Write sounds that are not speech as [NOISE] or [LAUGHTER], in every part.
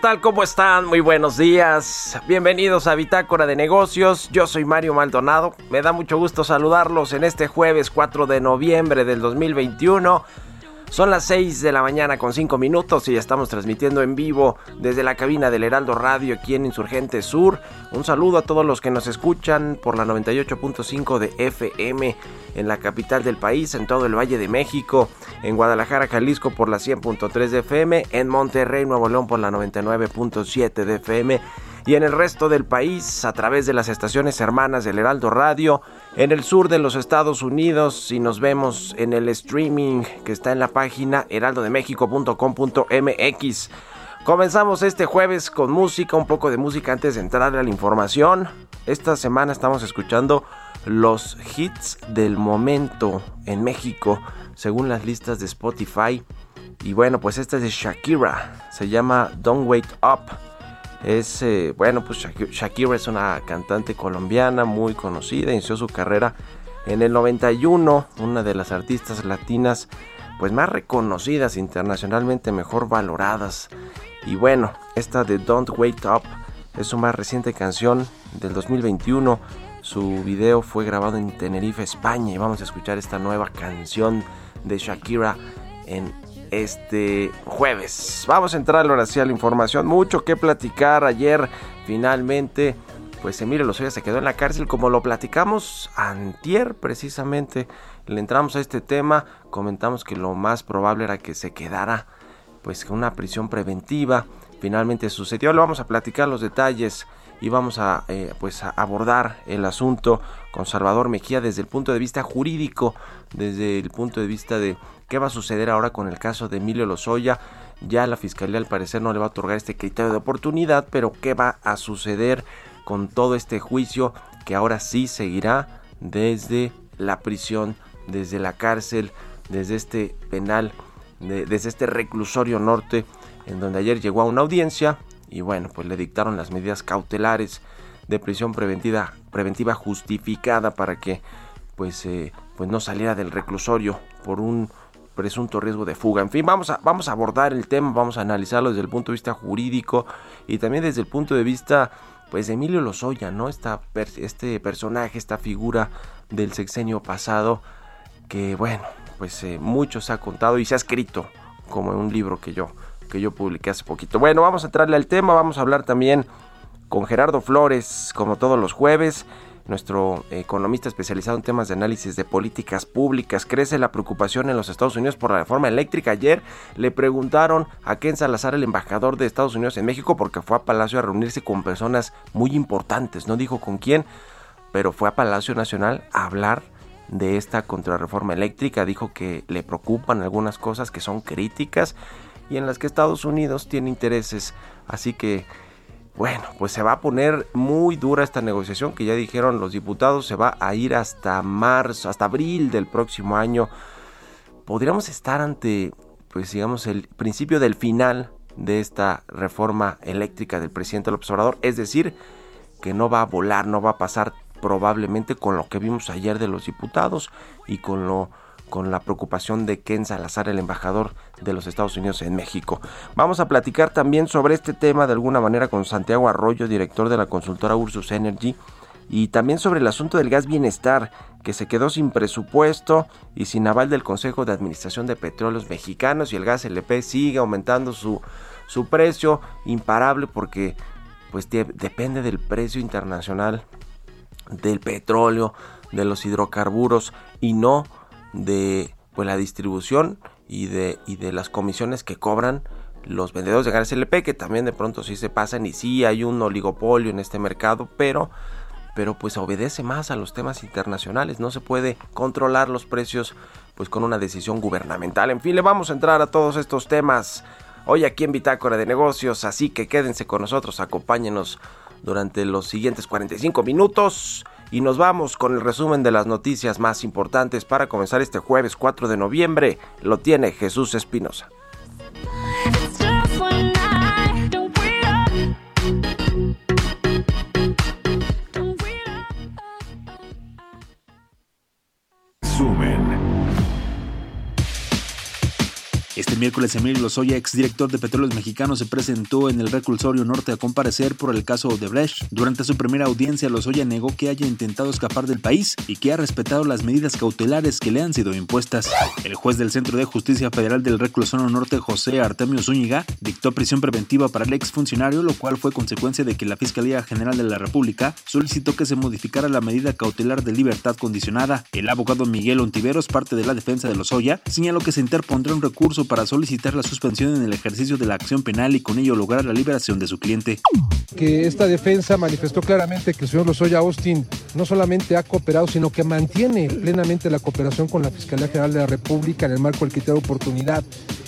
Tal? ¿Cómo están? Muy buenos días. Bienvenidos a Bitácora de Negocios. Yo soy Mario Maldonado. Me da mucho gusto saludarlos en este jueves 4 de noviembre del 2021. Son las 6 de la mañana con 5 minutos y estamos transmitiendo en vivo desde la cabina del Heraldo Radio aquí en Insurgente Sur. Un saludo a todos los que nos escuchan por la 98.5 de FM en la capital del país, en todo el Valle de México, en Guadalajara, Jalisco por la 100.3 de FM, en Monterrey, Nuevo León por la 99.7 de FM y en el resto del país a través de las estaciones hermanas del Heraldo Radio, en el sur de los Estados Unidos y nos vemos en el streaming que está en la página heraldodemexico.com.mx. Comenzamos este jueves con música, un poco de música antes de entrar a la información. Esta semana estamos escuchando los hits del momento en México, según las listas de Spotify. Y bueno, pues esta es de Shakira, se llama Don't Wait Up. Es, eh, bueno, pues Shaki- Shakira es una cantante colombiana muy conocida, inició su carrera en el 91, una de las artistas latinas pues más reconocidas internacionalmente, mejor valoradas. Y bueno, esta de Don't Wait Up es su más reciente canción del 2021. Su video fue grabado en Tenerife, España y vamos a escuchar esta nueva canción de Shakira en este jueves. Vamos a entrar ahora sí a la información. Mucho que platicar. Ayer finalmente, pues Emilio Lozoya se quedó en la cárcel como lo platicamos antier precisamente. Le entramos a este tema, comentamos que lo más probable era que se quedara pues con una prisión preventiva. Finalmente sucedió. Le vamos a platicar los detalles y vamos a eh, pues a abordar el asunto con Salvador Mejía desde el punto de vista jurídico, desde el punto de vista de qué va a suceder ahora con el caso de Emilio Lozoya. Ya la fiscalía al parecer no le va a otorgar este criterio de oportunidad, pero qué va a suceder con todo este juicio que ahora sí seguirá desde la prisión, desde la cárcel, desde este penal, de- desde este reclusorio norte, en donde ayer llegó a una audiencia y bueno, pues le dictaron las medidas cautelares de prisión preventiva, preventiva justificada para que pues, eh, pues no saliera del reclusorio por un presunto riesgo de fuga. En fin, vamos a, vamos a abordar el tema, vamos a analizarlo desde el punto de vista jurídico y también desde el punto de vista pues de Emilio Lozoya, ¿no? Esta este personaje, esta figura del sexenio pasado que bueno, pues eh, mucho se ha contado y se ha escrito como en un libro que yo que yo publiqué hace poquito. Bueno, vamos a entrarle al tema, vamos a hablar también con Gerardo Flores, como todos los jueves. Nuestro economista especializado en temas de análisis de políticas públicas. Crece la preocupación en los Estados Unidos por la reforma eléctrica. Ayer le preguntaron a Ken Salazar, el embajador de Estados Unidos en México, porque fue a Palacio a reunirse con personas muy importantes. No dijo con quién, pero fue a Palacio Nacional a hablar de esta contrarreforma eléctrica. Dijo que le preocupan algunas cosas que son críticas y en las que Estados Unidos tiene intereses. Así que, bueno, pues se va a poner muy dura esta negociación que ya dijeron los diputados, se va a ir hasta marzo, hasta abril del próximo año. Podríamos estar ante, pues digamos, el principio del final de esta reforma eléctrica del presidente López Obrador, es decir, que no va a volar, no va a pasar probablemente con lo que vimos ayer de los diputados y con lo con la preocupación de Ken Salazar, el embajador de los Estados Unidos en México. Vamos a platicar también sobre este tema de alguna manera con Santiago Arroyo, director de la consultora Ursus Energy, y también sobre el asunto del gas bienestar, que se quedó sin presupuesto y sin aval del Consejo de Administración de Petróleos Mexicanos y el gas LP sigue aumentando su, su precio imparable porque pues depende del precio internacional del petróleo, de los hidrocarburos y no de pues, la distribución y de, y de las comisiones que cobran los vendedores de gas LP, que también de pronto sí se pasan y sí hay un oligopolio en este mercado, pero, pero pues obedece más a los temas internacionales, no se puede controlar los precios pues con una decisión gubernamental. En fin, le vamos a entrar a todos estos temas hoy aquí en Bitácora de Negocios, así que quédense con nosotros, acompáñenos durante los siguientes 45 minutos y nos vamos con el resumen de las noticias más importantes para comenzar este jueves 4 de noviembre. Lo tiene Jesús Espinosa. Este miércoles Emilio Lozoya, exdirector de Petróleos Mexicanos, se presentó en el reclusorio norte a comparecer por el caso Odebrecht. Durante su primera audiencia, Lozoya negó que haya intentado escapar del país y que ha respetado las medidas cautelares que le han sido impuestas. El juez del Centro de Justicia Federal del reclusorio norte, José Artemio Zúñiga, dictó prisión preventiva para el exfuncionario, lo cual fue consecuencia de que la Fiscalía General de la República solicitó que se modificara la medida cautelar de libertad condicionada. El abogado Miguel Ontiveros, parte de la defensa de Lozoya, señaló que se interpondrá un recurso para solicitar la suspensión en el ejercicio de la acción penal y con ello lograr la liberación de su cliente. Que esta defensa manifestó claramente que el señor Lozoya Austin no solamente ha cooperado, sino que mantiene plenamente la cooperación con la Fiscalía General de la República en el marco del criterio de oportunidad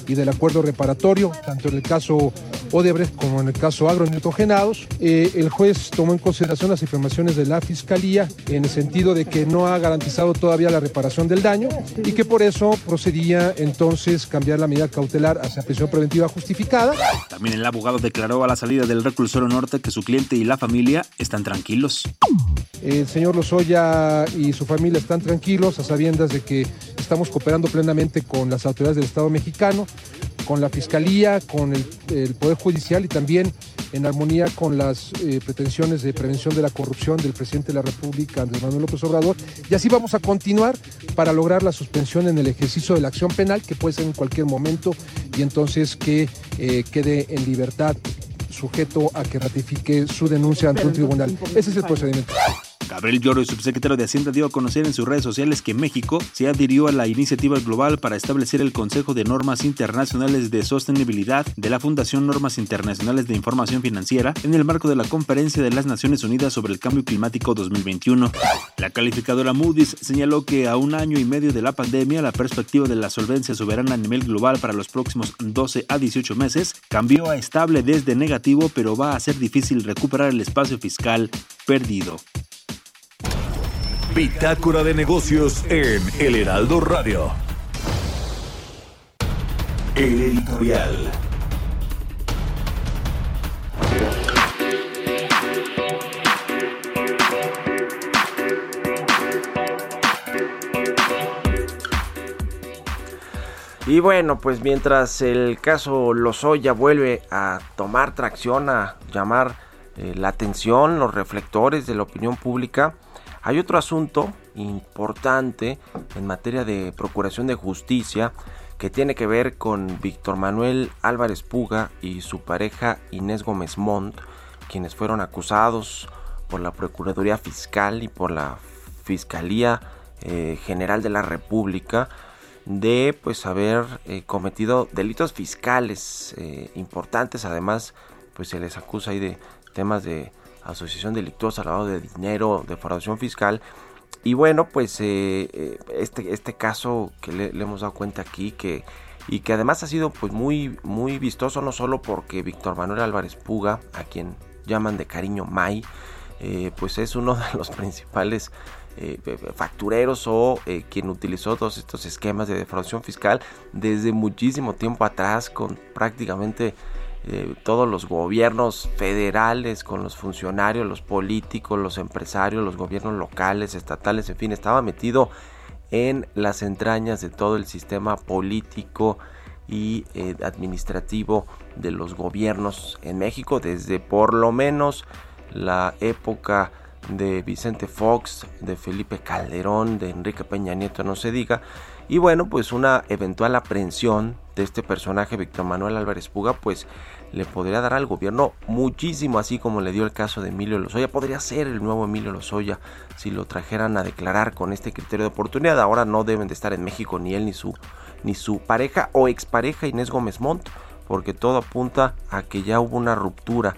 y del acuerdo reparatorio, tanto en el caso Odebrecht como en el caso agronitrogenados. Eh, el juez tomó en consideración las informaciones de la Fiscalía en el sentido de que no ha garantizado todavía la reparación del daño y que por eso procedía entonces cambiar la medida cautelar hacia prisión preventiva justificada. También el abogado declaró a la salida del reclusorio norte que su cliente y la familia están tranquilos. El señor Lozoya y su familia están tranquilos a sabiendas de que estamos cooperando plenamente con las autoridades del Estado mexicano, con la Fiscalía, con el, el Poder Judicial y también en armonía con las eh, pretensiones de prevención de la corrupción del presidente de la República, Andrés Manuel López Obrador. Y así vamos a continuar para lograr la suspensión en el ejercicio de la acción penal, que puede ser en cualquier momento, y entonces que eh, quede en libertad sujeto a que ratifique su denuncia ante un tribunal. Ese es el procedimiento. Gabriel Lloro, subsecretario de Hacienda, dio a conocer en sus redes sociales que México se adhirió a la iniciativa global para establecer el Consejo de Normas Internacionales de Sostenibilidad de la Fundación Normas Internacionales de Información Financiera en el marco de la Conferencia de las Naciones Unidas sobre el Cambio Climático 2021. La calificadora Moody's señaló que a un año y medio de la pandemia, la perspectiva de la solvencia soberana a nivel global para los próximos 12 a 18 meses cambió a estable desde negativo, pero va a ser difícil recuperar el espacio fiscal perdido. Bitácora de negocios en El Heraldo Radio. El editorial. Y bueno, pues mientras el caso Lozoya vuelve a tomar tracción, a llamar eh, la atención, los reflectores de la opinión pública, hay otro asunto importante en materia de procuración de justicia que tiene que ver con Víctor Manuel Álvarez Puga y su pareja Inés Gómez Montt, quienes fueron acusados por la Procuraduría Fiscal y por la Fiscalía eh, General de la República de pues haber eh, cometido delitos fiscales eh, importantes. Además pues se les acusa ahí de temas de asociación delictuosa lavado de dinero defraudación fiscal. Y bueno pues este este caso que le, hemos dado cuenta aquí que y que además ha sido pues muy muy vistoso no solo porque Víctor Manuel Álvarez Puga a quien llaman de cariño May pues es uno de los [LAUGHS] principales eh, factureros o eh, quien utilizó todos estos esquemas de defraudación fiscal desde muchísimo tiempo atrás con prácticamente eh, todos los gobiernos federales, con los funcionarios, los políticos, los empresarios, los gobiernos locales, estatales, en fin, estaba metido en las entrañas de todo el sistema político y administrativo de los gobiernos en México desde por lo menos la época de Vicente Fox, de Felipe Calderón, de Enrique Peña Nieto, no se diga. Y bueno, pues una eventual aprehensión de este personaje, Víctor Manuel Álvarez Puga, pues le podría dar al gobierno muchísimo, así como le dio el caso de Emilio Lozoya. Podría ser el nuevo Emilio Lozoya si lo trajeran a declarar con este criterio de oportunidad. Ahora no deben de estar en México ni él ni su, ni su pareja o expareja Inés Gómez Montt, porque todo apunta a que ya hubo una ruptura.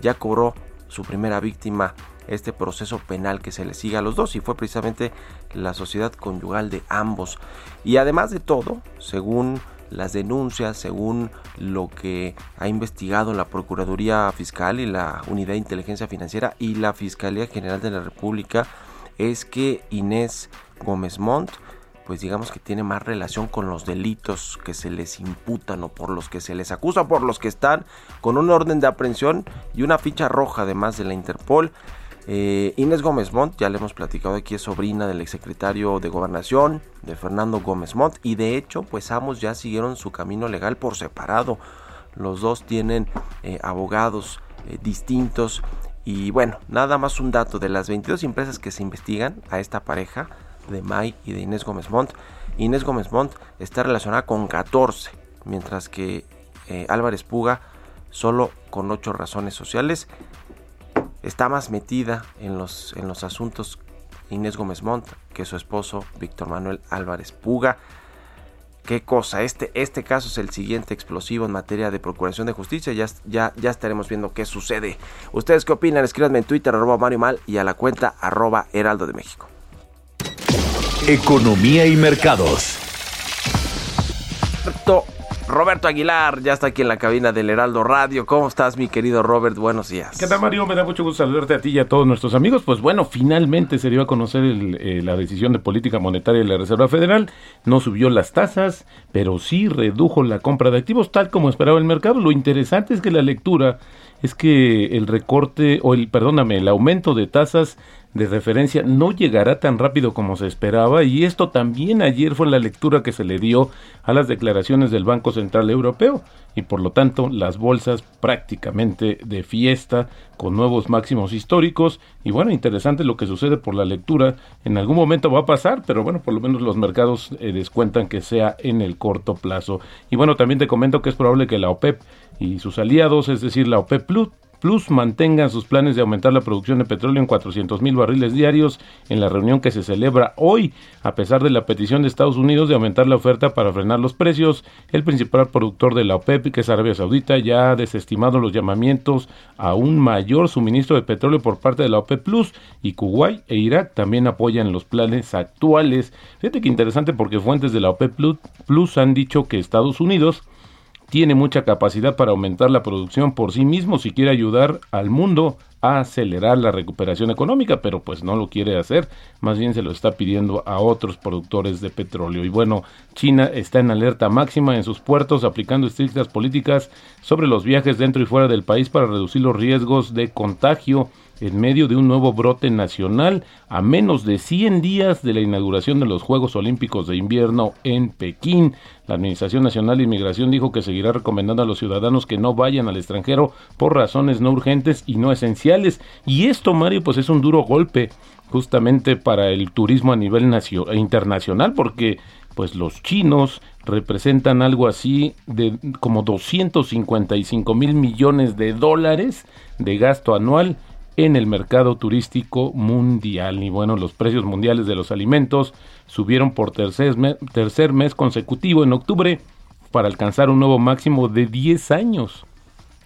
Ya cobró su primera víctima este proceso penal que se le sigue a los dos y fue precisamente la sociedad conyugal de ambos. Y además de todo, según las denuncias, según lo que ha investigado la Procuraduría Fiscal y la Unidad de Inteligencia Financiera y la Fiscalía General de la República, es que Inés Gómez Montt pues digamos que tiene más relación con los delitos que se les imputan o por los que se les acusa, por los que están con un orden de aprehensión y una ficha roja además de la Interpol. Eh, Inés Gómez Montt, ya le hemos platicado aquí, es sobrina del exsecretario de Gobernación, de Fernando Gómez Montt, y de hecho, pues ambos ya siguieron su camino legal por separado. Los dos tienen eh, abogados eh, distintos. Y bueno, nada más un dato de las 22 empresas que se investigan a esta pareja de May y de Inés Gómez Montt. Inés Gómez Montt está relacionada con 14, mientras que Álvarez Puga solo con 8 razones sociales está más metida en los, en los asuntos Inés Gómez Montt que su esposo Víctor Manuel Álvarez Puga. Qué cosa, este, este caso es el siguiente explosivo en materia de procuración de justicia. Ya, ya, ya estaremos viendo qué sucede. ¿Ustedes qué opinan? Escríbanme en Twitter, arroba Mario Mal y a la cuenta arroba Heraldo de México. Economía y mercados. Roberto Aguilar ya está aquí en la cabina del Heraldo Radio. ¿Cómo estás, mi querido Robert? Buenos días. ¿Qué tal, Mario? Me da mucho gusto saludarte a ti y a todos nuestros amigos. Pues bueno, finalmente se dio a conocer el, eh, la decisión de política monetaria de la Reserva Federal. No subió las tasas, pero sí redujo la compra de activos tal como esperaba el mercado. Lo interesante es que la lectura es que el recorte, o el, perdóname, el aumento de tasas de referencia no llegará tan rápido como se esperaba y esto también ayer fue la lectura que se le dio a las declaraciones del Banco Central Europeo y por lo tanto las bolsas prácticamente de fiesta con nuevos máximos históricos y bueno interesante lo que sucede por la lectura. En algún momento va a pasar pero bueno por lo menos los mercados eh, descuentan que sea en el corto plazo. Y bueno también te comento que es probable que la OPEP y sus aliados es decir la OPEP Plus Plus mantengan sus planes de aumentar la producción de petróleo en 400 mil barriles diarios en la reunión que se celebra hoy, a pesar de la petición de Estados Unidos de aumentar la oferta para frenar los precios. El principal productor de la OPEP, que es Arabia Saudita, ya ha desestimado los llamamientos a un mayor suministro de petróleo por parte de la OPEP Plus y Kuwait e Irak también apoyan los planes actuales. Fíjate que interesante porque fuentes de la OPEP Plus han dicho que Estados Unidos tiene mucha capacidad para aumentar la producción por sí mismo si quiere ayudar al mundo a acelerar la recuperación económica, pero pues no lo quiere hacer, más bien se lo está pidiendo a otros productores de petróleo. Y bueno, China está en alerta máxima en sus puertos, aplicando estrictas políticas sobre los viajes dentro y fuera del país para reducir los riesgos de contagio en medio de un nuevo brote nacional a menos de 100 días de la inauguración de los Juegos Olímpicos de Invierno en Pekín. La Administración Nacional de Inmigración dijo que seguirá recomendando a los ciudadanos que no vayan al extranjero por razones no urgentes y no esenciales. Y esto, Mario, pues es un duro golpe justamente para el turismo a nivel internacional porque pues los chinos representan algo así de como 255 mil millones de dólares de gasto anual en el mercado turístico mundial. Y bueno, los precios mundiales de los alimentos subieron por tercer mes, tercer mes consecutivo en octubre para alcanzar un nuevo máximo de 10 años.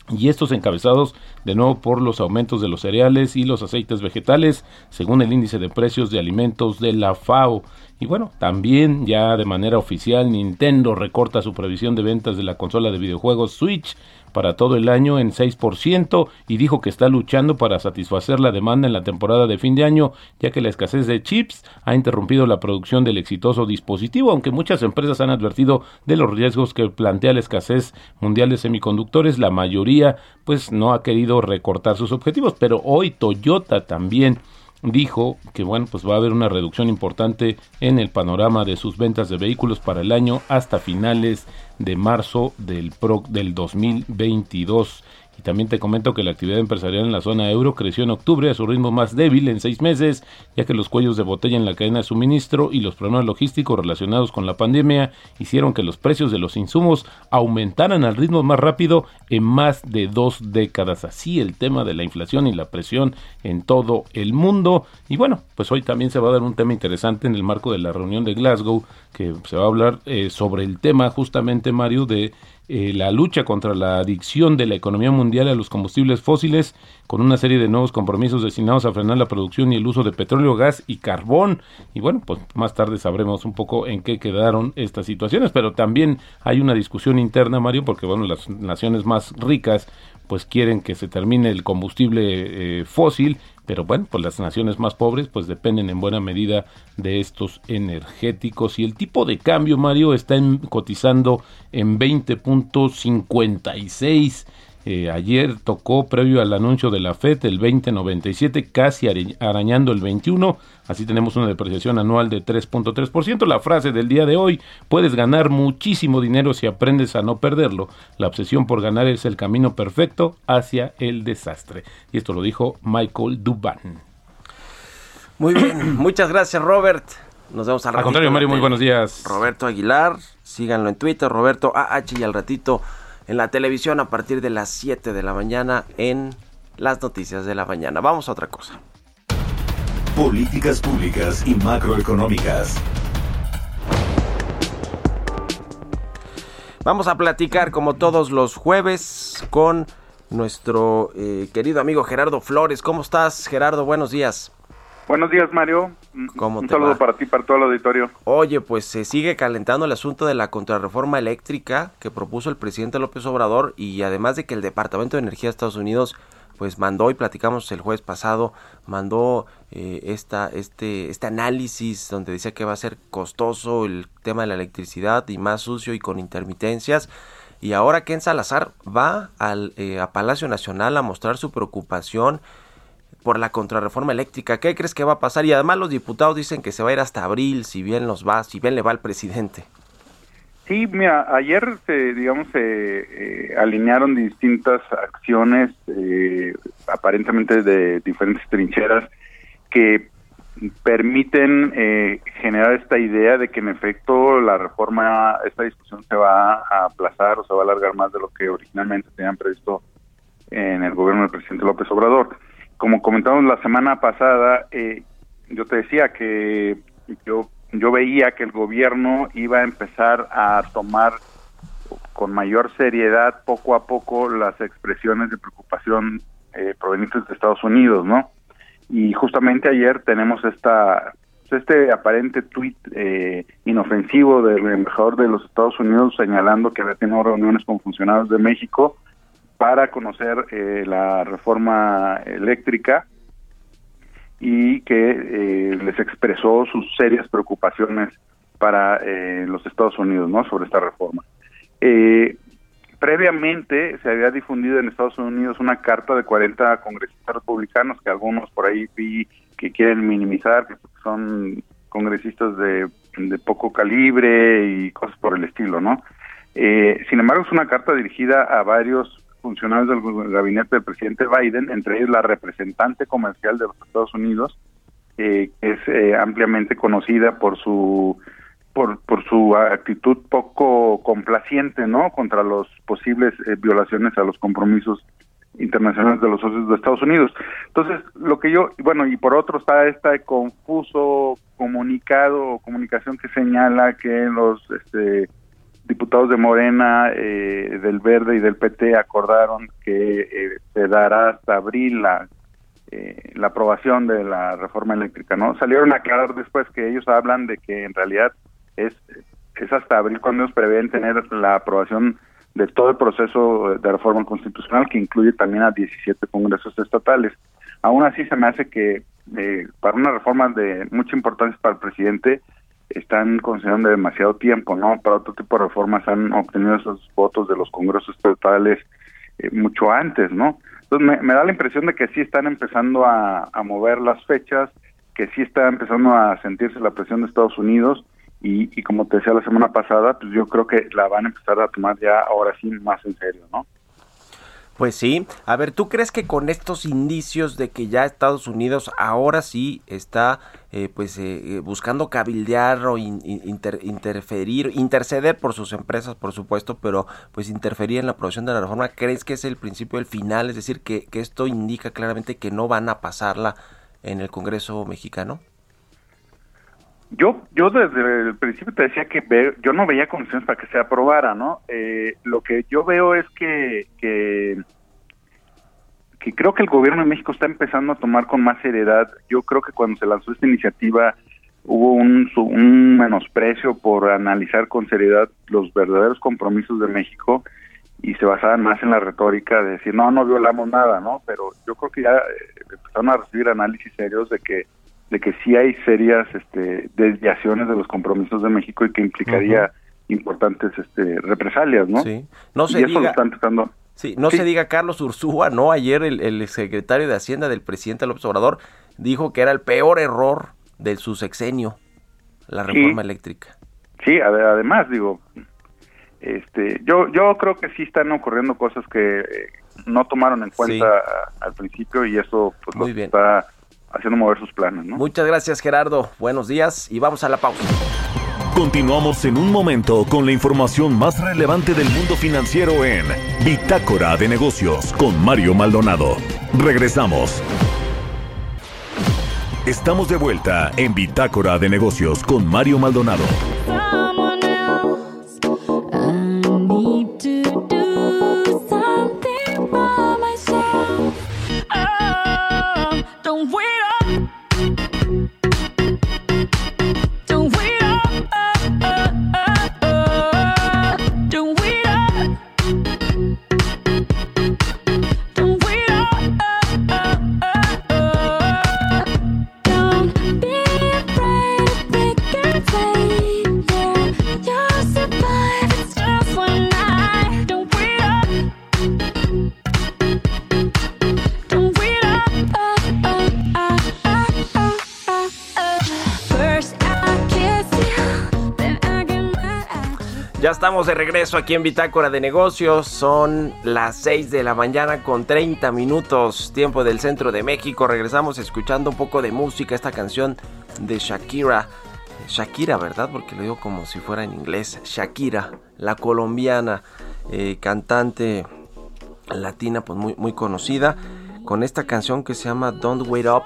Y estos encabezados de nuevo por los aumentos de los cereales y los aceites vegetales, según el índice de precios de alimentos de la FAO. Y bueno, también ya de manera oficial Nintendo recorta su previsión de ventas de la consola de videojuegos Switch para todo el año en 6% y dijo que está luchando para satisfacer la demanda en la temporada de fin de año, ya que la escasez de chips ha interrumpido la producción del exitoso dispositivo, aunque muchas empresas han advertido de los riesgos que plantea la escasez mundial de semiconductores, la mayoría pues no ha querido recortar sus objetivos, pero hoy Toyota también dijo que bueno pues va a haber una reducción importante en el panorama de sus ventas de vehículos para el año hasta finales de marzo del pro, del 2022 y también te comento que la actividad empresarial en la zona euro creció en octubre a su ritmo más débil en seis meses, ya que los cuellos de botella en la cadena de suministro y los problemas logísticos relacionados con la pandemia hicieron que los precios de los insumos aumentaran al ritmo más rápido en más de dos décadas. Así el tema de la inflación y la presión en todo el mundo. Y bueno, pues hoy también se va a dar un tema interesante en el marco de la reunión de Glasgow, que se va a hablar eh, sobre el tema justamente, Mario, de eh, la lucha contra la adicción de la economía mundial a los combustibles fósiles, con una serie de nuevos compromisos destinados a frenar la producción y el uso de petróleo, gas y carbón. Y bueno, pues más tarde sabremos un poco en qué quedaron estas situaciones, pero también hay una discusión interna, Mario, porque bueno, las naciones más ricas pues quieren que se termine el combustible eh, fósil, pero bueno, pues las naciones más pobres pues dependen en buena medida de estos energéticos. Y el tipo de cambio, Mario, está en, cotizando en 20.56 eh, ayer tocó previo al anuncio de la FED el 2097, casi arañando el 21. Así tenemos una depreciación anual de 3.3%. La frase del día de hoy, puedes ganar muchísimo dinero si aprendes a no perderlo. La obsesión por ganar es el camino perfecto hacia el desastre. Y esto lo dijo Michael Duban. Muy bien, [CLEARS THROAT] muchas gracias Robert. Nos vemos al Al contrario, Mario, muy buenos días. Roberto Aguilar, síganlo en Twitter, Roberto AH y al ratito en la televisión a partir de las 7 de la mañana en las noticias de la mañana. Vamos a otra cosa. Políticas públicas y macroeconómicas. Vamos a platicar como todos los jueves con nuestro eh, querido amigo Gerardo Flores. ¿Cómo estás, Gerardo? Buenos días. Buenos días, Mario. ¿Cómo Un te saludo va? para ti, para todo el auditorio. Oye, pues se sigue calentando el asunto de la contrarreforma eléctrica que propuso el presidente López Obrador y además de que el Departamento de Energía de Estados Unidos pues mandó y platicamos el jueves pasado mandó eh, esta este este análisis donde decía que va a ser costoso el tema de la electricidad y más sucio y con intermitencias y ahora Ken Salazar va al eh, a Palacio Nacional a mostrar su preocupación por la contrarreforma eléctrica. ¿Qué crees que va a pasar? Y además los diputados dicen que se va a ir hasta abril, si bien los va, si bien le va al presidente. Sí, mira, ayer se, digamos, se eh, alinearon distintas acciones, eh, aparentemente de diferentes trincheras, que permiten eh, generar esta idea de que en efecto la reforma, esta discusión se va a aplazar o se va a alargar más de lo que originalmente tenían previsto en el gobierno del presidente López Obrador. Como comentamos la semana pasada, eh, yo te decía que yo yo veía que el gobierno iba a empezar a tomar con mayor seriedad poco a poco las expresiones de preocupación eh, provenientes de Estados Unidos, ¿no? Y justamente ayer tenemos esta este aparente tuit eh, inofensivo del embajador de los Estados Unidos señalando que había tenido reuniones con funcionarios de México para conocer eh, la reforma eléctrica y que eh, les expresó sus serias preocupaciones para eh, los Estados Unidos no sobre esta reforma. Eh, previamente se había difundido en Estados Unidos una carta de 40 congresistas republicanos que algunos por ahí vi que quieren minimizar que son congresistas de, de poco calibre y cosas por el estilo no eh, sin embargo es una carta dirigida a varios funcionarios del gabinete del presidente Biden, entre ellos la representante comercial de los Estados Unidos, eh, que es eh, ampliamente conocida por su por, su actitud poco complaciente, ¿no? Contra los posibles eh, violaciones a los compromisos internacionales de los socios de Estados Unidos. Entonces, lo que yo, bueno, y por otro está este confuso comunicado o comunicación que señala que los este, diputados de Morena, eh, del Verde y del PT acordaron que eh, se dará hasta abril la, eh, la aprobación de la reforma eléctrica, ¿no? Salieron a aclarar después que ellos hablan de que en realidad es, es hasta abril cuando ellos prevén tener la aprobación de todo el proceso de reforma constitucional que incluye también a 17 congresos estatales. Aún así se me hace que eh, para una reforma de mucha importancia para el presidente están considerando demasiado tiempo, ¿no? Para otro tipo de reformas han obtenido esos votos de los congresos estatales eh, mucho antes, ¿no? Entonces me, da la impresión de que sí están empezando a, a mover las fechas, que sí está empezando a sentirse la presión de Estados Unidos y, como te decía la semana pasada, pues yo creo que la van a empezar a tomar ya ahora sí más en serio, ¿no? Pues sí. A ver, ¿tú crees que con estos indicios de que ya Estados Unidos ahora sí está eh, pues eh, eh, buscando cabildear o interferir, interceder por sus empresas, por supuesto, pero pues interferir en la aprobación de la reforma, ¿crees que es el principio del final? Es decir, que, que esto indica claramente que no van a pasarla en el Congreso mexicano. Yo, yo desde el principio te decía que yo no veía condiciones para que se aprobara, ¿no? Eh, lo que yo veo es que, que, creo que el gobierno de México está empezando a tomar con más seriedad. Yo creo que cuando se lanzó esta iniciativa hubo un, un menosprecio por analizar con seriedad los verdaderos compromisos de México y se basaban más en la retórica de decir, no, no violamos nada, ¿no? Pero yo creo que ya eh, empezaron a recibir análisis serios de que de que sí hay serias este, desviaciones de los compromisos de México y que implicaría importantes este, represalias, ¿no? Sí. No se diga... Sí, no se diga Carlos Ursúa, ¿no? Ayer el, secretario de Hacienda del presidente López Obrador dijo que era el peor error de su sexenio, la reforma eléctrica. Sí, además, digo, este, yo, yo creo que sí están ocurriendo cosas que eh, no tomaron en cuenta al principio y eso pues, Muy bien. está haciendo mover sus planes. ¿no? Muchas gracias Gerardo, buenos días y vamos a la pausa. Continuamos en un momento con la información más relevante del mundo financiero en Bitácora de Negocios con Mario Maldonado. Regresamos. Estamos de vuelta en Bitácora de Negocios con Mario Maldonado. Estamos de regreso aquí en Bitácora de Negocios. Son las 6 de la mañana con 30 minutos, tiempo del centro de México. Regresamos escuchando un poco de música, esta canción de Shakira. Shakira, ¿verdad? Porque lo digo como si fuera en inglés. Shakira, la colombiana, eh, cantante latina, pues muy, muy conocida, con esta canción que se llama Don't Wait Up.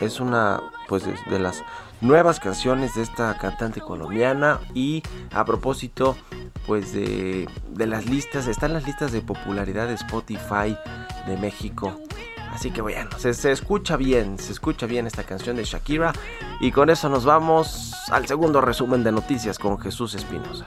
Es una, pues, de las nuevas canciones de esta cantante colombiana y a propósito pues de, las listas, están las listas de popularidad de Spotify de México. Así que bueno, se, se, escucha bien, se escucha bien esta canción de Shakira. Y con eso nos vamos al segundo resumen de noticias con Jesús Espinosa.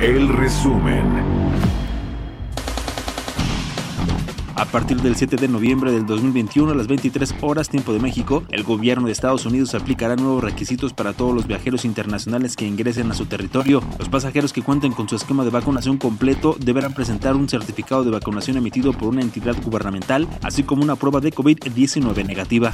El resumen. A partir del 7 de noviembre del 2021 a las 23 horas tiempo de México, el gobierno de Estados Unidos aplicará nuevos requisitos para todos los viajeros internacionales que ingresen a su territorio. Los pasajeros que cuenten con su esquema de vacunación completo deberán presentar un certificado de vacunación emitido por una entidad gubernamental, así como una prueba de COVID-19 negativa.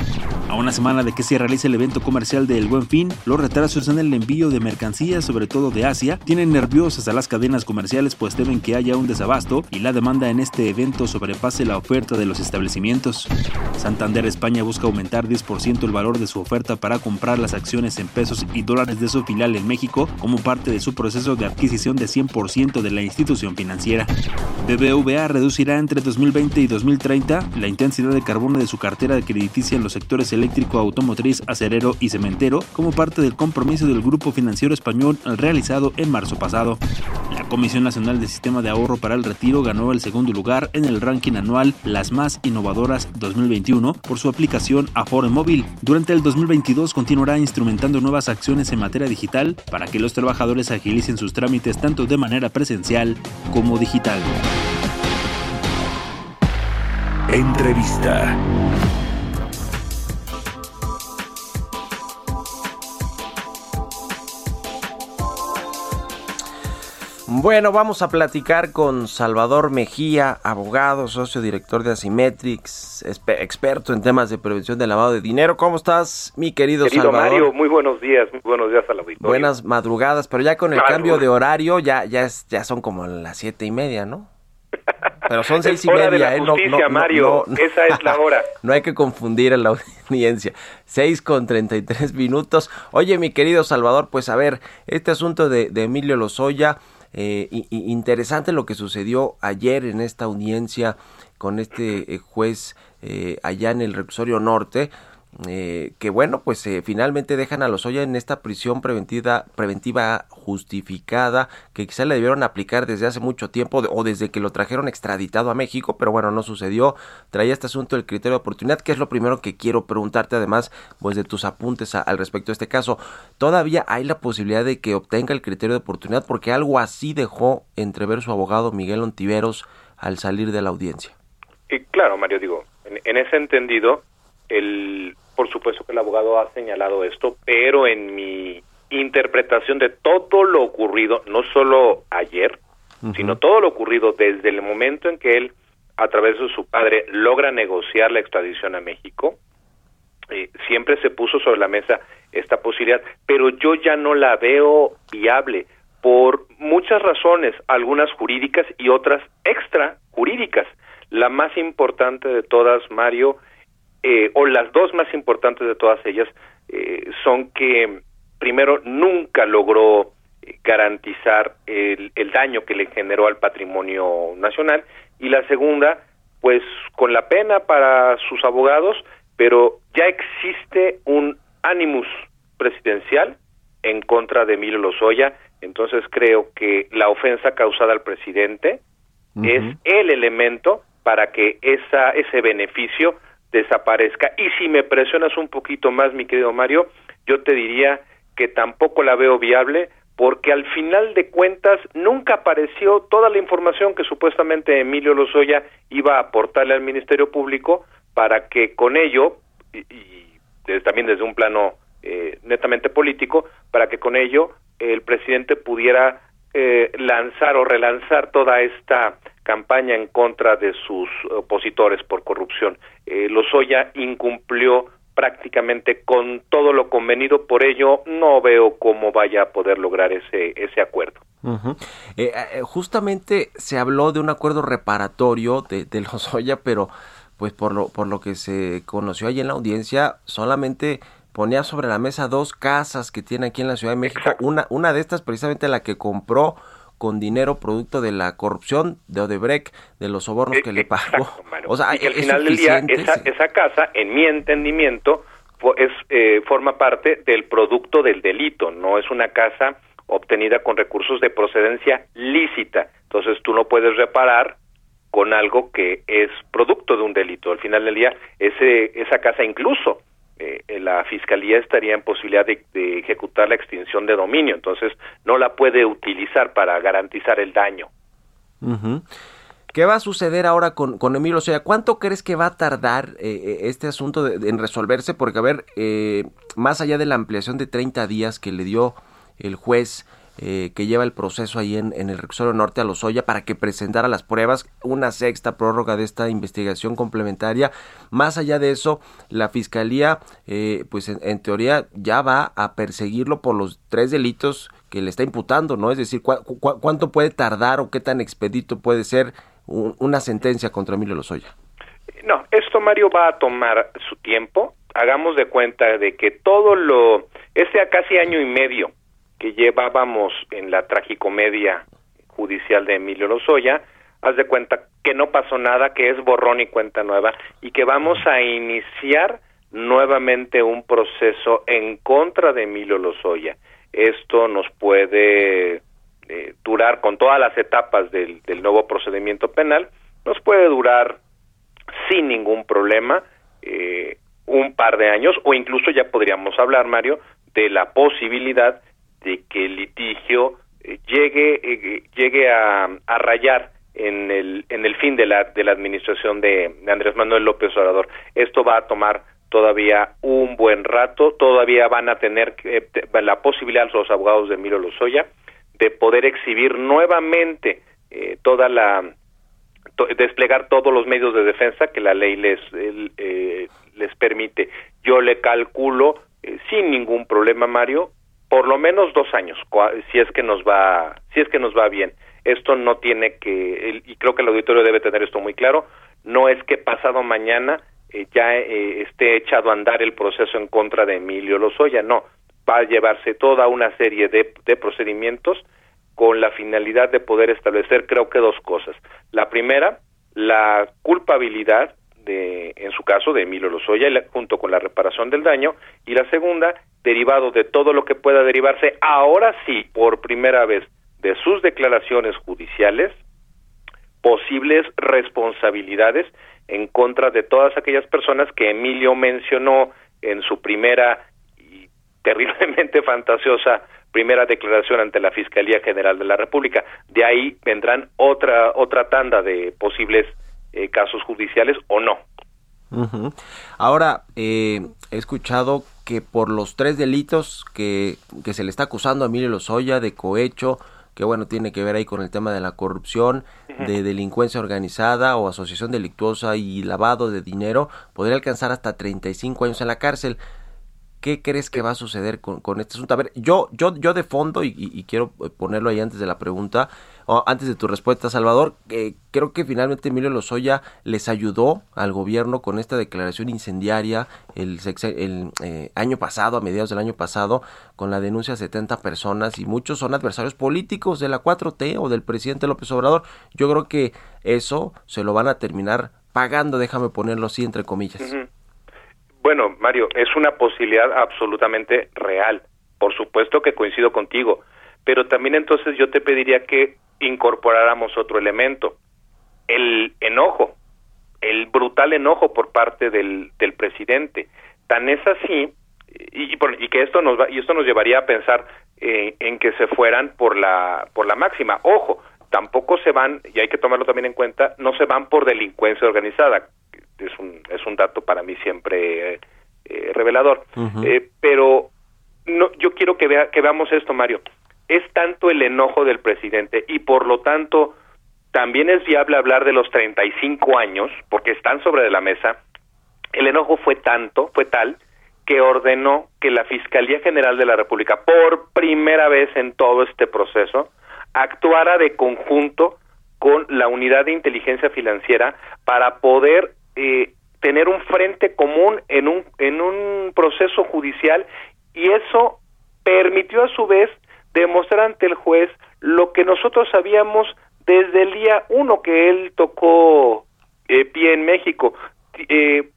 A una semana de que se realice el evento comercial del Buen Fin, los retrasos en el envío de mercancías, sobre todo de Asia, tienen nerviosas a las cadenas comerciales pues temen que haya un desabasto y la demanda en este evento sobrepase la oferta de los establecimientos. Santander España busca aumentar 10% el valor de su oferta para comprar las acciones en pesos y dólares de su filial en México como parte de su proceso de adquisición de 100% de la institución financiera. BBVA reducirá entre 2020 y 2030 la intensidad de carbono de su cartera de crediticia en los sectores eléctrico, automotriz, acerero y cementero como parte del compromiso del Grupo Financiero Español realizado en marzo pasado. La Comisión Nacional de Sistema de Ahorro para el Retiro ganó el segundo lugar en el ranking anual Las Más Innovadoras 2021 por su aplicación Afore Móvil. Durante el 2022 continuará instrumentando nuevas acciones en materia digital para que los trabajadores agilicen sus trámites tanto de manera presencial como digital. Entrevista. Bueno, vamos a platicar con Salvador Mejía, abogado, socio director de Asimetrix, experto en temas de prevención del lavado de dinero. ¿Cómo estás, mi querido, Querido Salvador? Mario, muy buenos días, muy buenos días al auditorio. Buenas madrugadas, pero ya con el cambio de horario ya ya es, ya son como las siete y media, ¿no? Pero son [LAUGHS] seis y hora media, de ¿eh? la No- no- no- Mario, no- [LAUGHS] esa es la hora. [LAUGHS] No hay que confundir a la audiencia. 6 con 33 minutos. Oye, mi querido Salvador, pues a ver, este asunto de, de Emilio Lozoya, eh, interesante lo que sucedió ayer en esta audiencia con este eh, juez eh, allá en el reclusorio norte. Eh, que bueno, pues eh, finalmente dejan a Lozoya en esta prisión preventiva, preventiva justificada que quizá le debieron aplicar desde hace mucho tiempo o desde que lo trajeron extraditado a México, pero bueno, no sucedió. Traía este asunto del criterio de oportunidad, que es lo primero que quiero preguntarte además, pues de tus apuntes al respecto de este caso. ¿Todavía hay la posibilidad de que obtenga el criterio de oportunidad? Porque algo así dejó entrever su abogado Miguel Ontiveros al salir de la audiencia. Y claro, Mario, digo, en, en ese entendido, el, por supuesto que el abogado ha señalado esto, pero en mi interpretación de todo lo ocurrido, no solo ayer, sino todo lo ocurrido desde el momento en que él, a través de su padre, logra negociar la extradición a México, eh, siempre se puso sobre la mesa esta posibilidad, pero yo ya no la veo viable por muchas razones, algunas jurídicas y otras extra jurídicas. La más importante de todas, Mario, eh, o las dos más importantes de todas ellas, eh, son que primero nunca logró eh, garantizar el, el daño que le generó al patrimonio nacional y la segunda, pues con la pena para sus abogados, pero ya existe un animus presidencial en contra de Emilio Lozoya, entonces creo que la ofensa causada al presidente es el elemento para que esa ese beneficio desaparezca. Y si me presionas un poquito más, mi querido Mario, yo te diría que tampoco la veo viable porque al final de cuentas nunca apareció toda la información que supuestamente Emilio Lozoya iba a aportarle al Ministerio Público para que con ello, y, también desde un plano eh, netamente político, para que con ello el presidente pudiera eh, lanzar o relanzar toda esta campaña en contra de sus opositores por corrupción. Eh, Lozoya incumplió prácticamente con todo lo convenido, por ello no veo cómo vaya a poder lograr ese, ese acuerdo. Ujú. Eh, eh, justamente se habló de un acuerdo reparatorio de, de Lozoya, pero pues por lo, por lo que se conoció allí en la audiencia, solamente ponía sobre la mesa dos casas que tiene aquí en la Ciudad de México, una, una de estas precisamente la que compró con dinero producto de la corrupción de Odebrecht, de los sobornos que le pagó. Exacto. O sea, y que al final del día esa, sí. esa casa, en mi entendimiento, es eh, forma parte del producto del delito, no es una casa obtenida con recursos de procedencia lícita. Entonces tú no puedes reparar con algo que es producto de un delito. Al final del día, ese, esa casa incluso eh, eh, la fiscalía estaría en posibilidad de, de ejecutar la extinción de dominio, entonces no la puede utilizar para garantizar el daño. ¿Qué va a suceder ahora con, con Emilio Lozoya? ¿Cuánto crees que va a tardar eh, este asunto de- en resolverse? Porque, a ver, eh, más allá de la ampliación de 30 días que le dio el juez eh, que lleva el proceso ahí en, el reclusorio norte a Lozoya para que presentara las pruebas, una sexta prórroga de esta investigación complementaria. Más allá de eso, la fiscalía, eh, pues en, en teoría ya va a perseguirlo por los tres delitos que le está imputando, ¿no? Es decir, ¿cu- cu- cuánto puede tardar o qué tan expedito puede ser un- una sentencia contra Emilio Lozoya? No, esto Mario va a tomar su tiempo. Hagamos de cuenta de que todo lo, este casi año y medio que llevábamos en la tragicomedia judicial de Emilio Lozoya, haz de cuenta que no pasó nada, que es borrón y cuenta nueva, y que vamos a iniciar nuevamente un proceso en contra de Emilio Lozoya. Esto nos puede eh, durar con todas las etapas del, del nuevo procedimiento penal, nos puede durar sin ningún problema eh, un par de años o incluso ya podríamos hablar Mario de la posibilidad de que el litigio eh, llegue eh, llegue a, rayar en el en el fin de la de la administración de, de Andrés Manuel López Obrador esto va a tomar todavía un buen rato todavía van a tener eh, la posibilidad los abogados de Emilio Lozoya de poder exhibir nuevamente eh, toda la to- desplegar todos los medios de defensa que la ley les el, eh, les permite. Yo le calculo eh, sin ningún problema, Mario, por lo menos dos años, si es que nos va, si es que nos va bien. Esto no tiene que, y creo que el auditorio debe tener esto muy claro, no es que pasado mañana eh, ya eh, esté echado a andar el proceso en contra de Emilio Lozoya, no, va a llevarse toda una serie de, de procedimientos con la finalidad de poder establecer creo que dos cosas. La primera, la culpabilidad de en su caso de Emilio Lozoya junto con la reparación del daño y la segunda, derivado de todo lo que pueda derivarse ahora sí por primera vez de sus declaraciones judiciales posibles responsabilidades en contra de todas aquellas personas que Emilio mencionó en su primera y terriblemente [LAUGHS] fantasiosa primera declaración ante la Fiscalía General de la República. De ahí vendrán otra otra tanda de posibles eh, casos judiciales o no. Ahora, eh, he escuchado que por los tres delitos que, que se le está acusando a Emilio Lozoya de cohecho, que bueno, tiene que ver ahí con el tema de la corrupción, de delincuencia organizada o asociación delictuosa y lavado de dinero, podría alcanzar hasta 35 años en la cárcel. ¿Qué crees que va a suceder con, con este asunto? A ver, yo, yo, yo de fondo, y, y- y quiero ponerlo ahí antes de la pregunta, o antes de tu respuesta, Salvador, eh, creo que finalmente Emilio Lozoya les ayudó al gobierno con esta declaración incendiaria el, el eh, año pasado, a mediados del año pasado, con la denuncia de 70 personas y muchos son adversarios políticos de la 4T o del presidente López Obrador. Yo creo que eso se lo van a terminar pagando, déjame ponerlo así entre comillas. Ujú. Bueno, Mario, es una posibilidad absolutamente real. Por supuesto que coincido contigo, pero también entonces yo te pediría que incorporáramos otro elemento, el enojo, el brutal enojo por parte del, del presidente. Tan es así, y, y que esto nos va, y esto nos llevaría a pensar eh, en que se fueran por la por la máxima. Ojo, tampoco se van y hay que tomarlo también en cuenta, no se van por delincuencia organizada. Es un es un dato para mí siempre eh, eh, revelador. Eh, pero no, yo quiero que vea que veamos esto, Mario. Es tanto el enojo del presidente y por lo tanto también es viable hablar de los 35 años porque están sobre la mesa. El enojo fue tanto, fue tal que ordenó que la Fiscalía General de la República, por primera vez en todo este proceso, actuara de conjunto con la unidad de inteligencia financiera para poder eh, tener un frente común en un en un proceso judicial y eso permitió a su vez demostrar ante el juez lo que nosotros sabíamos desde el día uno que él tocó eh, pie en México. Eh,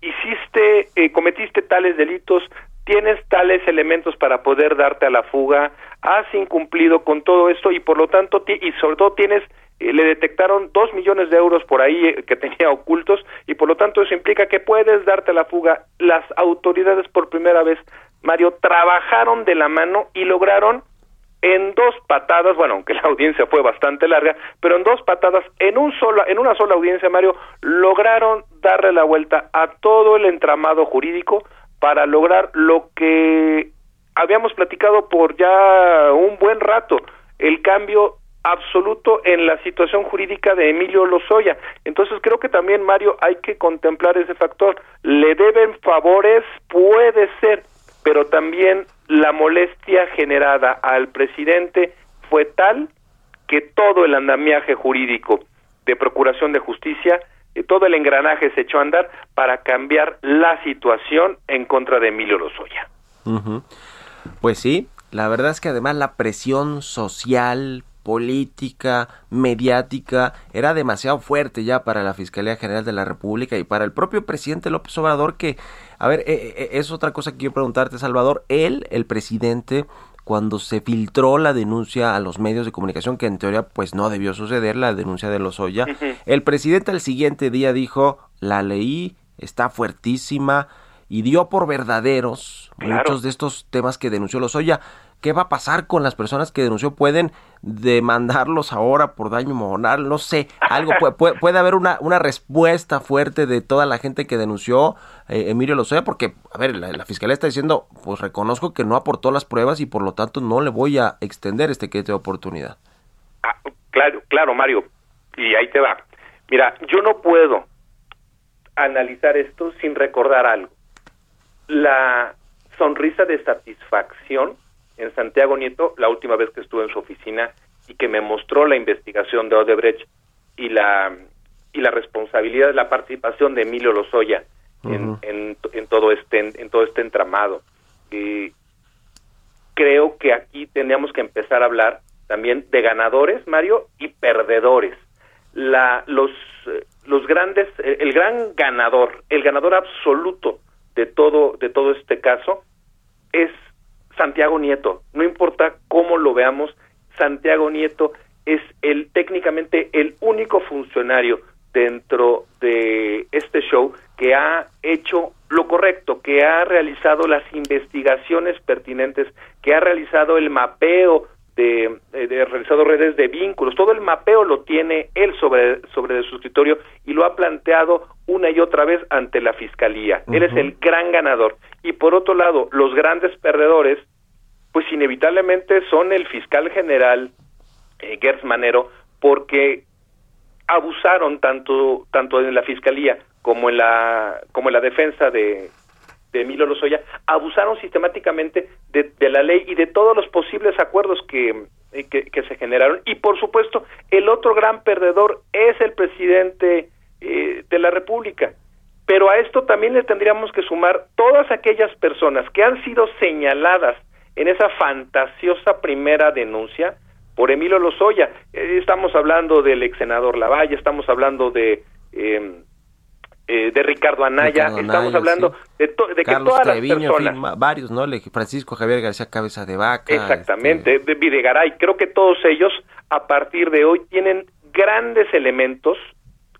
hiciste, eh, cometiste tales delitos, tienes tales elementos para poder darte a la fuga, has incumplido con todo esto y por lo tanto, y sobre todo tienes, eh, le detectaron dos millones de euros por ahí eh, que tenía ocultos y por lo tanto eso implica que puedes darte la fuga. Las autoridades por primera vez, Mario, trabajaron de la mano y lograron en dos patadas, bueno, aunque [LAUGHS] la audiencia fue bastante larga, pero en dos patadas, en un sola, en una sola audiencia, Mario, lograron darle la vuelta a todo el entramado jurídico para lograr lo que habíamos platicado por ya un buen rato, el cambio absoluto en la situación jurídica de Emilio Lozoya. Entonces creo que también, Mario, hay que contemplar ese factor. Le deben favores, puede ser, pero también la molestia generada al presidente fue tal que todo el andamiaje jurídico de Procuración de Justicia, eh, todo el engranaje se echó a andar para cambiar la situación en contra de Emilio Lozoya. Ujú. Pues sí, la verdad es que además la presión social, política, mediática, era demasiado fuerte ya para la Fiscalía General de la República y para el propio presidente López Obrador que, a ver, eh, eh, es otra cosa que quiero preguntarte, Salvador, él, el presidente, cuando se filtró la denuncia a los medios de comunicación, que en teoría pues no debió suceder, la denuncia de Lozoya, el presidente al siguiente día dijo, la leí, está fuertísima y dio por verdaderos Claro. muchos de estos temas que denunció Lozoya. ¿Qué va a pasar con las personas que denunció? ¿Pueden demandarlos ahora por daño moral? No sé, algo [LAUGHS] puede, puede, puede haber una, una respuesta fuerte de toda la gente que denunció eh, Emilio Lozoya, porque, a ver, la, la fiscalía está diciendo, pues reconozco que no aportó las pruebas y por lo tanto no le voy a extender este crédito de oportunidad. Ah, claro, claro, Mario. Y ahí te va. Mira, yo no puedo analizar esto sin recordar algo. La sonrisa de satisfacción en Santiago Nieto, la última vez que estuve en su oficina y que me mostró la investigación de Odebrecht y la y la responsabilidad de la participación de Emilio Lozoya en, en, en todo este en todo este entramado. Eh, creo que aquí tendríamos que empezar a hablar también de ganadores, Mario, y perdedores. La, los, eh, los grandes, el gran ganador, el ganador absoluto de todo, de todo este caso es Santiago Nieto. No importa cómo lo veamos, Santiago Nieto es el técnicamente el único funcionario dentro de este show que ha hecho lo correcto, que ha realizado las investigaciones pertinentes, que ha realizado el mapeo de, eh, de realizado redes de vínculos, todo el mapeo lo tiene él sobre sobre su escritorio y lo ha planteado una y otra vez ante la fiscalía. Él es el gran ganador. Y por otro lado, los grandes perdedores pues inevitablemente son el fiscal general eh, Gertz Manero porque abusaron tanto tanto en la fiscalía como en la como en la defensa de de Emilio Lozoya abusaron sistemáticamente de, de la ley y de todos los posibles acuerdos que, eh, que que se generaron y por supuesto el otro gran perdedor es el presidente eh, de la República pero a esto también le tendríamos que sumar todas aquellas personas que han sido señaladas en esa fantasiosa primera denuncia por Emilio Lozoya. Eh, estamos hablando del ex senador Lavalle, estamos hablando de eh, eh, de Ricardo Anaya, Ricardo estamos hablando sí. de, to- de que todas Treviño, las personas varios, ¿no? Francisco Javier García Cabeza de Vaca. Exactamente, este, de Videgaray. Creo que todos ellos, a partir de hoy, tienen grandes elementos,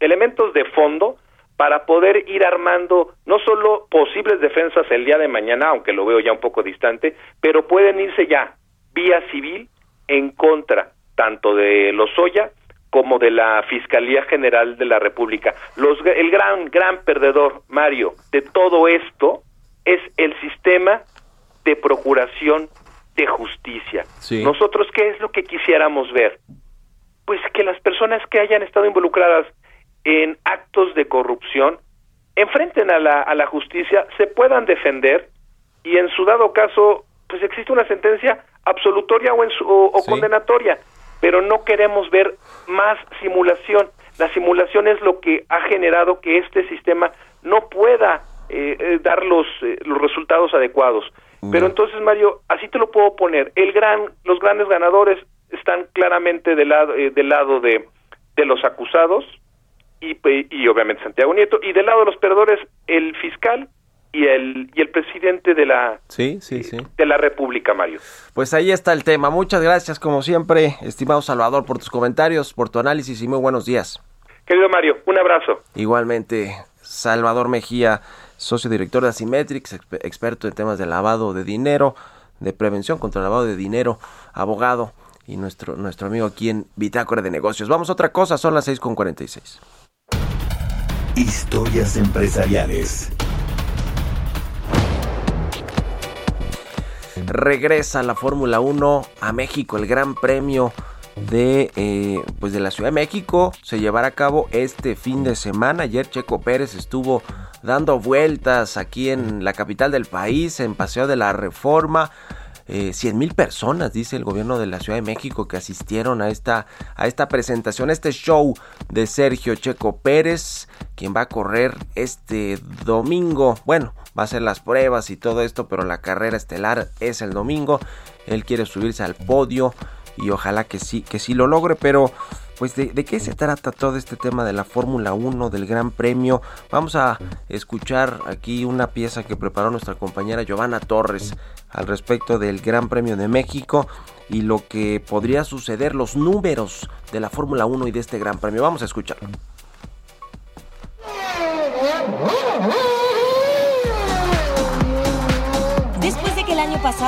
elementos de fondo, para poder ir armando no solo posibles defensas el día de mañana, aunque lo veo ya un poco distante, pero pueden irse ya vía civil en contra tanto de Lozoya como de la Fiscalía General de la República. Los, el gran, gran perdedor, Mario, de todo esto es el sistema de procuración de justicia. Sí. Nosotros, ¿qué es lo que quisiéramos ver? Pues que las personas que hayan estado involucradas en actos de corrupción enfrenten a la, a la justicia, se puedan defender y en su dado caso, pues existe una sentencia absolutoria o, en su- o- o Sí. condenatoria, pero no queremos ver más simulación. La simulación es lo que ha generado que este sistema no pueda eh, eh, dar los, eh, los resultados adecuados. Pero entonces, Mario, así te lo puedo poner. El gran, los grandes ganadores están claramente del lado, eh, del lado de, de los acusados y, y obviamente Santiago Nieto y del lado de los perdedores el fiscal y el y el presidente de la Sí, sí, sí. de la República, Mario. Pues ahí está el tema. Muchas gracias, como siempre, estimado Salvador, por tus comentarios, por tu análisis y muy buenos días. Querido Mario, un abrazo. Igualmente, Salvador Mejía, socio director de Asimetrix, exp- experto en temas de lavado de dinero, de Prevención contra el Lavado de Dinero, abogado y nuestro, nuestro amigo aquí en Bitácora de Negocios. Vamos a otra cosa, son las 6.46. Historias empresariales. Regresa la Fórmula 1 a México, el Gran Premio de eh, pues de la Ciudad de México se llevará a cabo este fin de semana. Ayer Checo Pérez estuvo dando vueltas aquí en la capital del país, en Paseo de la Reforma. Eh, 100 mil personas, dice el gobierno de la Ciudad de México, que asistieron a esta, a esta presentación, a este show de Sergio Checo Pérez, quien va a correr este domingo. Bueno, va a hacer las pruebas y todo esto, pero la carrera estelar es el domingo. Él quiere subirse al podio y ojalá que sí, que sí lo logre, pero pues de, qué se trata todo este tema de la Fórmula 1, del Gran Premio. Vamos a escuchar aquí una pieza que preparó nuestra compañera Giovanna Torres al respecto del Gran Premio de México y lo que podría suceder, los números de la Fórmula 1 y de este Gran Premio. Vamos a escucharlo.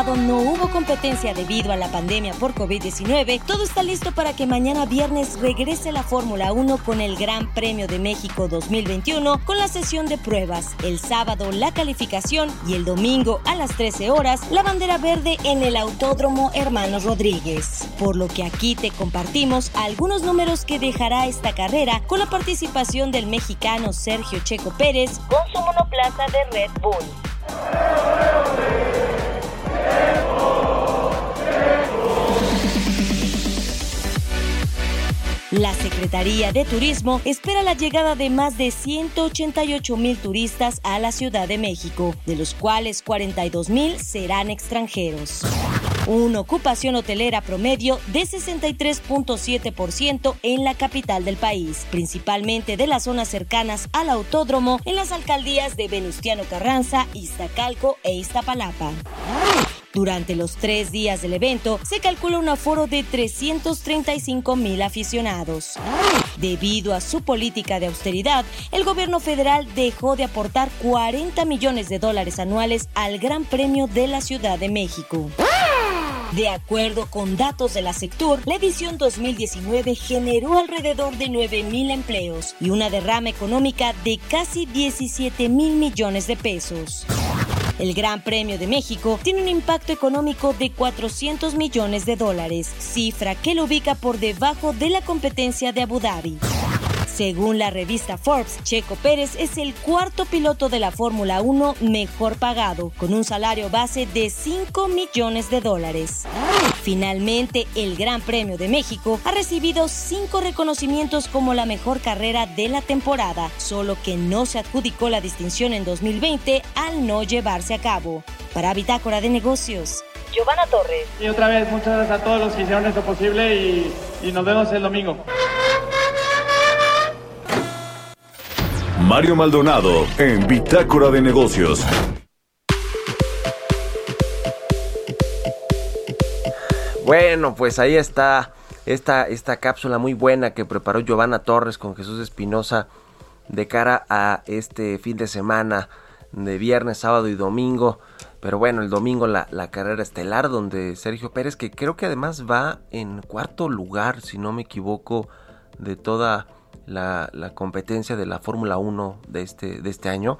No hubo competencia debido a la pandemia por COVID-19, todo está listo para que mañana viernes regrese la Fórmula 1 con el Gran Premio de México 2021 con la sesión de pruebas, el sábado la calificación y el domingo a las 13 horas la bandera verde en el Autódromo Hermanos Rodríguez. Por lo que aquí te compartimos algunos números que dejará esta carrera con la participación del mexicano Sergio Checo Pérez con su monoplaza de Red Bull. La Secretaría de Turismo espera la llegada de más de 188 mil turistas a la Ciudad de México, de los cuales 42 mil serán extranjeros. Una ocupación hotelera promedio de 63.7% en la capital del país, principalmente de las zonas cercanas al autódromo en las alcaldías de Venustiano Carranza, Iztacalco e Iztapalapa. Durante los tres días del evento se calcula un aforo de 335 mil aficionados. Debido a su política de austeridad, el gobierno federal dejó de aportar 40 millones de dólares anuales al Gran Premio de la Ciudad de México. De acuerdo con datos de la Sectur, la edición 2019 generó alrededor de 9 mil empleos y una derrama económica de casi 17 mil millones de pesos. El Gran Premio de México tiene un impacto económico de 400 millones de dólares, cifra que lo ubica por debajo de la competencia de Abu Dhabi. Según la revista Forbes, Checo Pérez es el cuarto piloto de la Fórmula 1 mejor pagado, con un salario base de 5 millones de dólares. Finalmente, el Gran Premio de México ha recibido cinco reconocimientos como la mejor carrera de la temporada, solo que no se adjudicó la distinción en 2020 al no llevarse a cabo. Para Bitácora de Negocios, Giovanna Torres. Y otra vez, muchas gracias a todos los que hicieron esto posible y, y nos vemos el domingo. Mario Maldonado en Bitácora de Negocios. Bueno, pues ahí está esta, esta cápsula muy buena que preparó Giovanna Torres con Jesús Espinosa de cara a este fin de semana de viernes, sábado y domingo. Pero bueno, el domingo la, la, carrera estelar donde Sergio Pérez, que creo que además va en cuarto lugar, si no me equivoco, de toda la, competencia de la Fórmula 1 de este, de este año.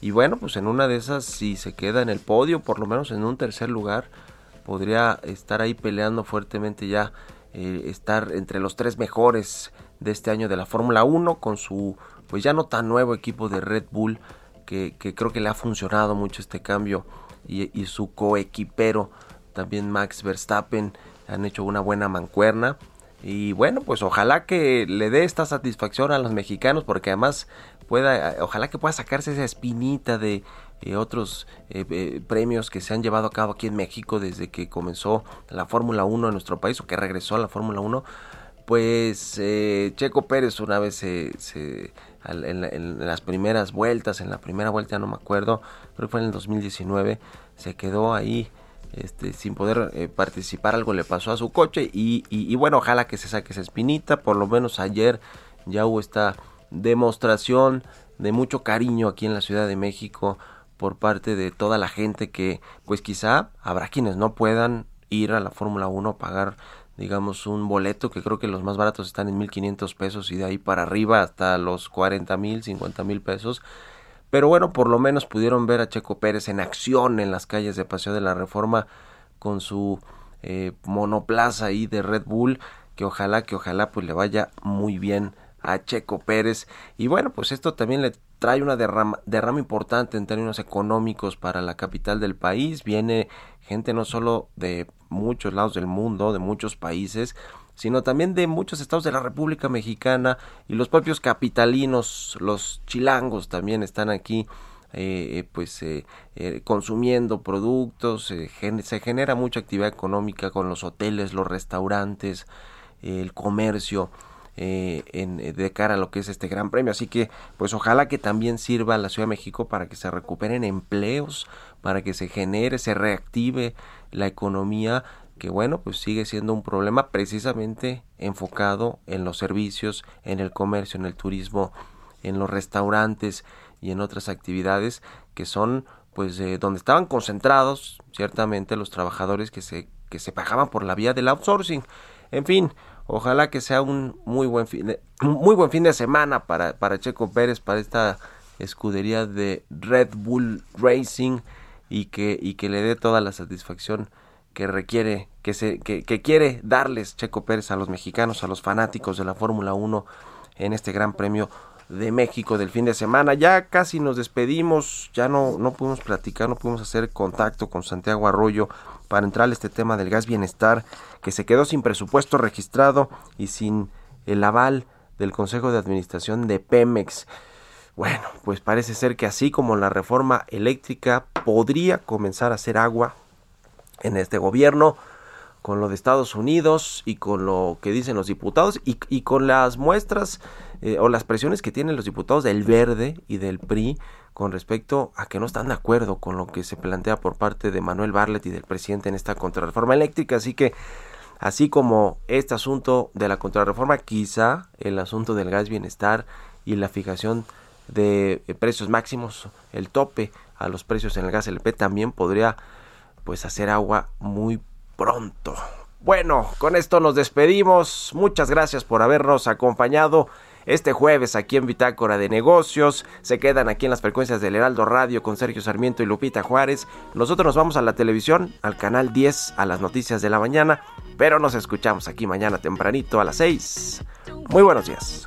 Y bueno, pues en una de esas, si se queda en el podio, por lo menos en un tercer lugar, podría estar ahí peleando fuertemente ya, eh, estar entre los tres mejores de este año de la Fórmula 1 con su, pues ya no tan nuevo equipo de Red Bull, que, creo que le ha funcionado mucho este cambio, y su coequipero, también Max Verstappen, han hecho una buena mancuerna. Y bueno, pues ojalá que le dé esta satisfacción a los mexicanos, porque además pueda, ojalá que pueda sacarse esa espinita de eh, otros eh, eh, premios que se han llevado a cabo aquí en México desde que comenzó la Fórmula 1 en nuestro país o que regresó a la Fórmula 1. Pues Checo Pérez una vez se, en, en, las primeras vueltas, en la primera vuelta no me acuerdo, creo que fue en el 2019, se quedó ahí este, sin poder eh, participar, algo le pasó a su coche y, y, y, bueno, ojalá que se saque esa espinita, por lo menos ayer ya hubo esta demostración de mucho cariño aquí en la Ciudad de México por parte de toda la gente que pues quizá habrá quienes no puedan ir a la Fórmula 1 a pagar digamos un boleto que creo que los más baratos están en 1500 pesos y de ahí para arriba hasta los 40 mil 50 mil pesos pero bueno por lo menos pudieron ver a Checo Pérez en acción en las calles de Paseo de la Reforma con su eh, monoplaza ahí de Red Bull que ojalá que ojalá pues le vaya muy bien a Checo Pérez. Y bueno pues esto también le trae una derrama, derrama importante en términos económicos para la capital del país. Viene gente no solo de muchos lados del mundo, de muchos países, sino también de muchos estados de la República Mexicana y los propios capitalinos, los chilangos también están aquí eh, pues eh, eh, consumiendo productos, se genera mucha actividad económica con los hoteles, los restaurantes, el comercio. En, de cara a lo que es este gran premio. Así que, pues ojalá que también sirva a la Ciudad de México para que se recuperen empleos, para que se genere, se reactive la economía que bueno, pues sigue siendo un problema precisamente enfocado en los servicios, en el comercio, en el turismo, en los restaurantes y en otras actividades que son pues eh, donde estaban concentrados ciertamente los trabajadores que se que se pagaban por la vía del outsourcing. En fin, ojalá que sea un muy buen fin de, muy buen fin de semana para para Checo Pérez para esta escudería de Red Bull Racing y que, y que le dé toda la satisfacción que requiere, que, se, que, que quiere darles Checo Pérez a los mexicanos, a los fanáticos de la Fórmula 1 en este Gran Premio de México del fin de semana. Ya casi nos despedimos, ya no, no pudimos platicar, no pudimos hacer contacto con Santiago Arroyo para entrar a este tema del gas bienestar que se quedó sin presupuesto registrado y sin el aval del Consejo de Administración de Pemex. Bueno, pues parece ser que así como la reforma eléctrica podría comenzar a hacer agua en este gobierno, con lo de Estados Unidos y con lo que dicen los diputados y, con las muestras eh, o las presiones que tienen los diputados del Verde y del PRI con respecto a que no están de acuerdo con lo que se plantea por parte de Manuel Barlet y del presidente en esta contrarreforma eléctrica. Así que, así como este asunto de la contrarreforma, quizá el asunto del gas bienestar y la fijación de eh, precios máximos, el tope a los precios en el gas LP también podría pues hacer agua muy pronto. Bueno, con esto nos despedimos. Muchas gracias por habernos acompañado este jueves aquí en Bitácora de Negocios. Se quedan aquí en las frecuencias del Heraldo Radio con Sergio Sarmiento y Lupita Juárez. Nosotros nos vamos a la televisión, al canal 10, a las noticias de la mañana, pero nos escuchamos aquí mañana tempranito a las 6. Muy buenos días.